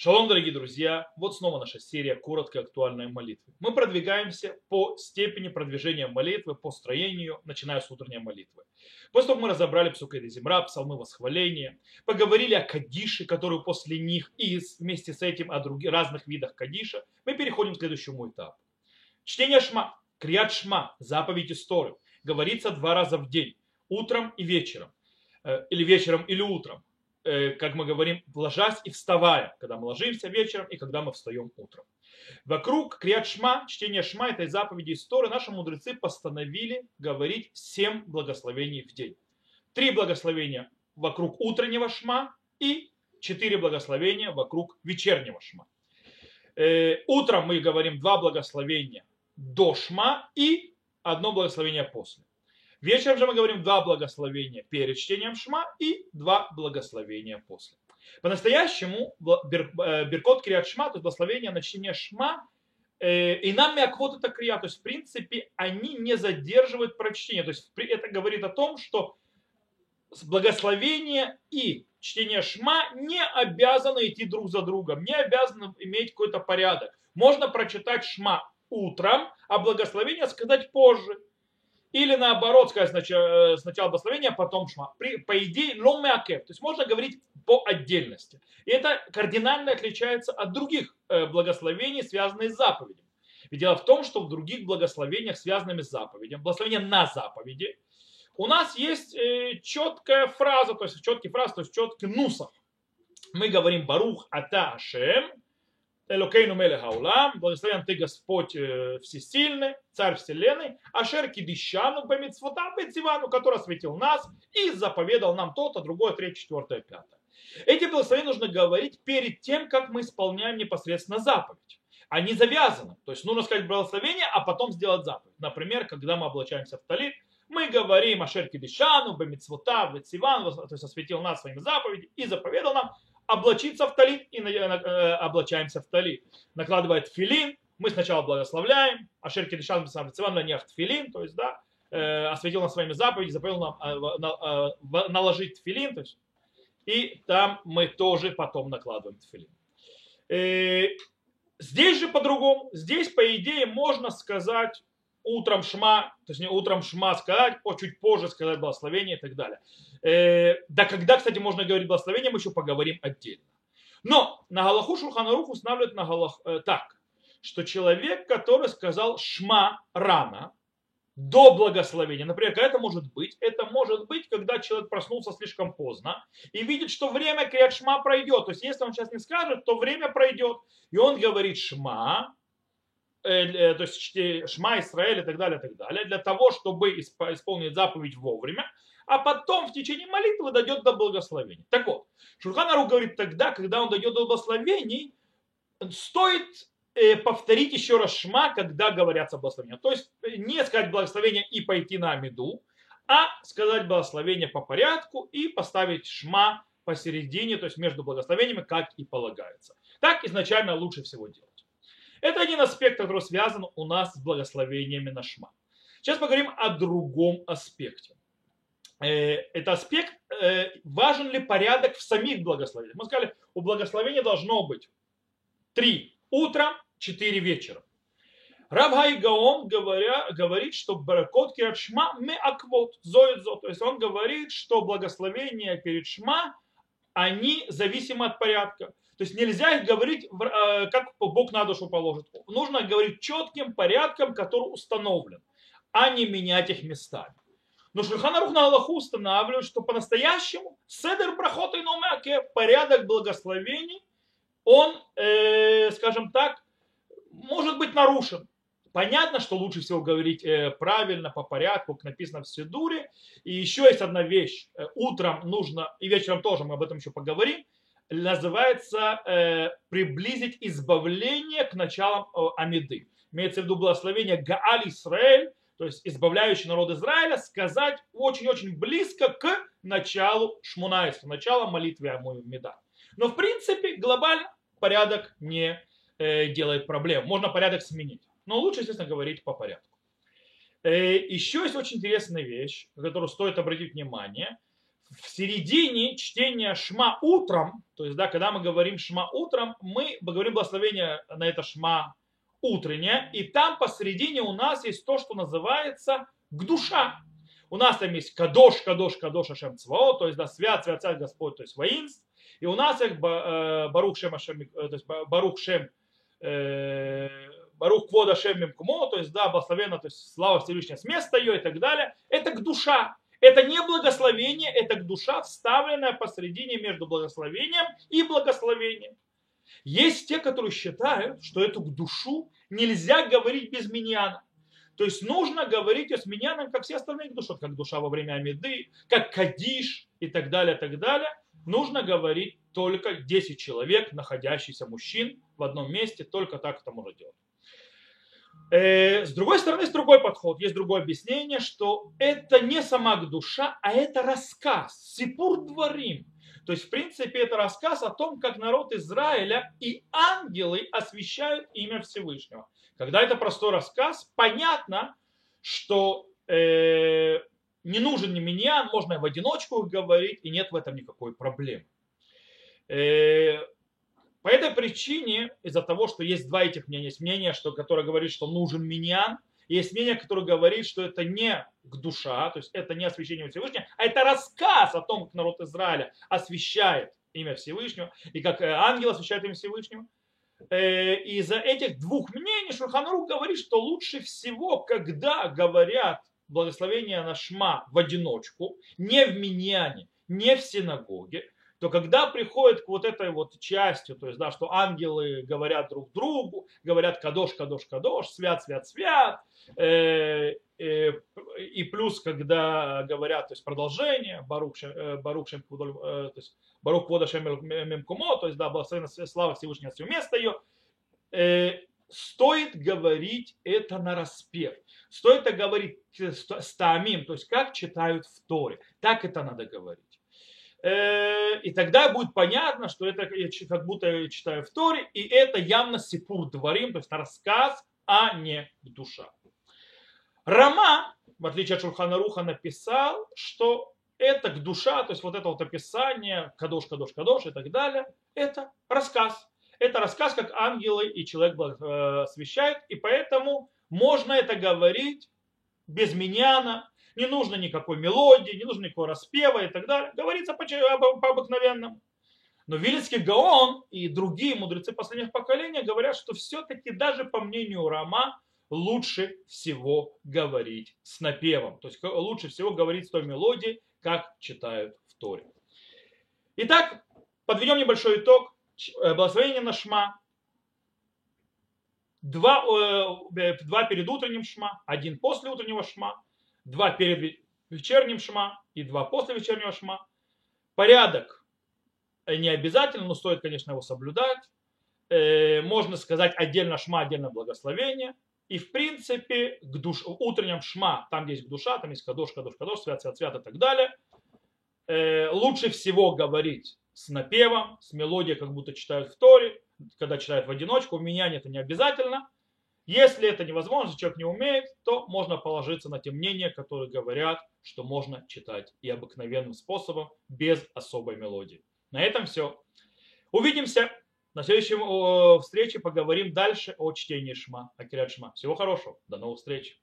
Шалом, дорогие друзья! Вот снова наша серия короткой актуальной молитвы. Мы продвигаемся по степени продвижения молитвы, по строению, начиная с утренней молитвы. После того, как мы разобрали Псукай Земра, псалмы восхваления, поговорили о Кадише, который после них, и вместе с этим о других, разных видах Кадиша, мы переходим к следующему этапу. Чтение Шма, Криат Шма, заповедь истории, говорится два раза в день, утром и вечером, э, или вечером, или утром как мы говорим, ложась и вставая, когда мы ложимся вечером и когда мы встаем утром. Вокруг Криат Шма, чтения Шма, этой заповеди истории, наши мудрецы постановили говорить семь благословений в день. Три благословения вокруг утреннего Шма и четыре благословения вокруг вечернего Шма. Э, утром мы говорим два благословения до Шма и одно благословение после. Вечером же мы говорим два благословения перед чтением Шма и два благословения после. По-настоящему э, Беркот Криат Шма, то есть благословение на чтение Шма, э, и нам Миаквот это крия, то есть в принципе они не задерживают прочтение. То есть это говорит о том, что благословение и чтение Шма не обязаны идти друг за другом, не обязаны иметь какой-то порядок. Можно прочитать Шма утром, а благословение сказать позже. Или наоборот сказать сначала, э, сначала благословение, а потом шма. При, по идее, ломеакев. То есть можно говорить по отдельности. И это кардинально отличается от других э, благословений, связанных с заповедями. Ведь дело в том, что в других благословениях, связанными с заповедями, благословение на заповеди, у нас есть э, четкая фраза, то есть четкий фраз, то есть четкий нусах. Мы говорим Барух Ата Элокейну Мелех Аулам, благословен ты Господь э, Всесильный, Царь Вселенной, Ашер Кидишану Бамитсвота Бетсивану, который осветил нас и заповедал нам то-то, другое, третье, четвертое, пятое. Эти благословения нужно говорить перед тем, как мы исполняем непосредственно заповедь. Они завязаны. То есть нужно сказать благословение, а потом сделать заповедь. Например, когда мы облачаемся в талит, мы говорим Ашер Кидишану, Бамитсвота, Бетсивану, то есть осветил нас своими заповедями и заповедал нам, облачиться в талит и э, облачаемся в талит. Накладывает филин, мы сначала благословляем, а шерки дышан на нефть филин, то есть, да, э, осветил нас своими заповедями, заповедил нам э, наложить филин, то есть, и там мы тоже потом накладываем филин. Здесь же по-другому, здесь, по идее, можно сказать утром шма, то есть не утром шма сказать, о, чуть позже сказать благословение и так далее. Э, да когда, кстати, можно говорить благословение, мы еще поговорим отдельно. Но на Галаху Шулханарух устанавливают на Галах, э, так, что человек, который сказал шма рано, до благословения. Например, когда это может быть? Это может быть, когда человек проснулся слишком поздно и видит, что время криат шма пройдет. То есть, если он сейчас не скажет, то время пройдет. И он говорит шма, то есть Шма Израиль и так далее, и так далее, для того, чтобы исполнить заповедь вовремя, а потом в течение молитвы дойдет до благословения. Так вот, Шурханару говорит тогда, когда он дойдет до благословений, стоит э, повторить еще раз Шма, когда говорятся благословения. То есть не сказать благословение и пойти на Амиду, а сказать благословение по порядку и поставить Шма посередине, то есть между благословениями, как и полагается. Так изначально лучше всего делать. Это один аспект, который связан у нас с благословениями на шма. Сейчас поговорим о другом аспекте. Э, это аспект, э, важен ли порядок в самих благословениях. Мы сказали, у благословения должно быть три утром, четыре вечером. Раб Гаон говоря, говорит, что баракот кират шма ме аквот, зоидзо. То есть он говорит, что благословения перед шма, они зависимы от порядка. То есть нельзя говорить, э, как Бог на душу положит. Нужно говорить четким порядком, который установлен, а не менять их местами. Но Шульханарух на Аллаху устанавливает, что по-настоящему седер брахот и номяке, порядок благословений, он, э, скажем так, может быть нарушен. Понятно, что лучше всего говорить э, правильно, по порядку, как написано в Сидуре. И еще есть одна вещь. Э, утром нужно, и вечером тоже мы об этом еще поговорим, называется э, приблизить избавление к началам э, Амиды. Имеется в виду благословение Гааль Исраэль, то есть избавляющий народ Израиля, сказать очень-очень близко к началу Шмунайса, началу молитвы Амида. Но в принципе глобально порядок не э, делает проблем. Можно порядок сменить. Но лучше, естественно, говорить по порядку. Э, еще есть очень интересная вещь, на которую стоит обратить внимание – в середине чтения шма утром, то есть, да, когда мы говорим шма утром, мы говорим благословение на это шма утреннее, и там посередине у нас есть то, что называется гдуша. У нас там есть кадош, кадош, кадош, ашем цвао, то есть да, свят, свят, свят Господь, то есть воинств. И у нас их э, барух шем, ашем, э, то есть барух шем, э, барух квода шем мимкумо, то есть да, благословенно, то есть слава Всевышнего с места ее и так далее. Это к душа. Это не благословение, это душа, вставленная посредине между благословением и благословением. Есть те, которые считают, что эту душу нельзя говорить без миньяна. То есть нужно говорить о сменянам, как все остальные души, как душа во время Амиды, как Кадиш и так далее, так далее. Нужно говорить только 10 человек, находящихся мужчин в одном месте, только так это можно делать. Э, с другой стороны, есть другой подход, есть другое объяснение, что это не сама душа, а это рассказ, сипур дворим. То есть, в принципе, это рассказ о том, как народ Израиля и ангелы освещают имя Всевышнего. Когда это простой рассказ, понятно, что э, не нужен ни миньян, можно и в одиночку говорить, и нет в этом никакой проблемы. Э, по этой причине, из-за того, что есть два этих мнения, есть мнение, что, которое говорит, что нужен миньян, есть мнение, которое говорит, что это не к душа, то есть это не освящение Всевышнего, а это рассказ о том, как народ Израиля освещает имя Всевышнего, и как э, ангел освещает имя Всевышнего. Э, из-за этих двух мнений Шурханарух говорит, что лучше всего, когда говорят благословение на шма в одиночку, не в миньяне, не в синагоге, то когда приходит к вот этой вот части, то есть, да, что ангелы говорят друг другу, говорят кадош, кадош, кадош, свят, свят, свят, э, э, и плюс, когда говорят, то есть продолжение, Барух, э, Барух Шем, э, то есть Барух Мемкумо, то есть, да, благословенна слава Всевышнего место ее, э, стоит говорить это на распев. Стоит это говорить с тамим, то есть как читают в Торе. Так это надо говорить. И тогда будет понятно, что это как будто я читаю в Торе, и это явно сипур дворим, то есть рассказ, а не душа. Рама, в отличие от Шурхана Руха, написал, что это душа, то есть вот это вот описание, кадош, кадош, кадош и так далее, это рассказ. Это рассказ, как ангелы и человек э, освещают, и поэтому можно это говорить без миньяна, не нужно никакой мелодии, не нужно никакого распева и так далее. Говорится по, по, обыкновенному. Но Вилицкий Гаон и другие мудрецы последних поколений говорят, что все-таки даже по мнению Рама лучше всего говорить с напевом. То есть лучше всего говорить с той мелодией, как читают в Торе. Итак, подведем небольшой итог. Э, благословение на Шма. Два, э, два перед утренним Шма, один после утреннего Шма два перед вечерним шма и два после вечернего шма. Порядок не обязательно, но стоит, конечно, его соблюдать. Э, можно сказать отдельно шма, отдельно благословение. И в принципе, к душ, утреннем шма, там есть душа, там есть кадош, кадош, кадош, свят, свят, свят и так далее. Э, лучше всего говорить с напевом, с мелодией, как будто читают в Торе, когда читают в одиночку. В меня это не обязательно. Если это невозможно, человек не умеет, то можно положиться на те мнения, которые говорят, что можно читать и обыкновенным способом, без особой мелодии. На этом все. Увидимся на следующей встрече, поговорим дальше о чтении Шма, о Шма. Всего хорошего, до новых встреч.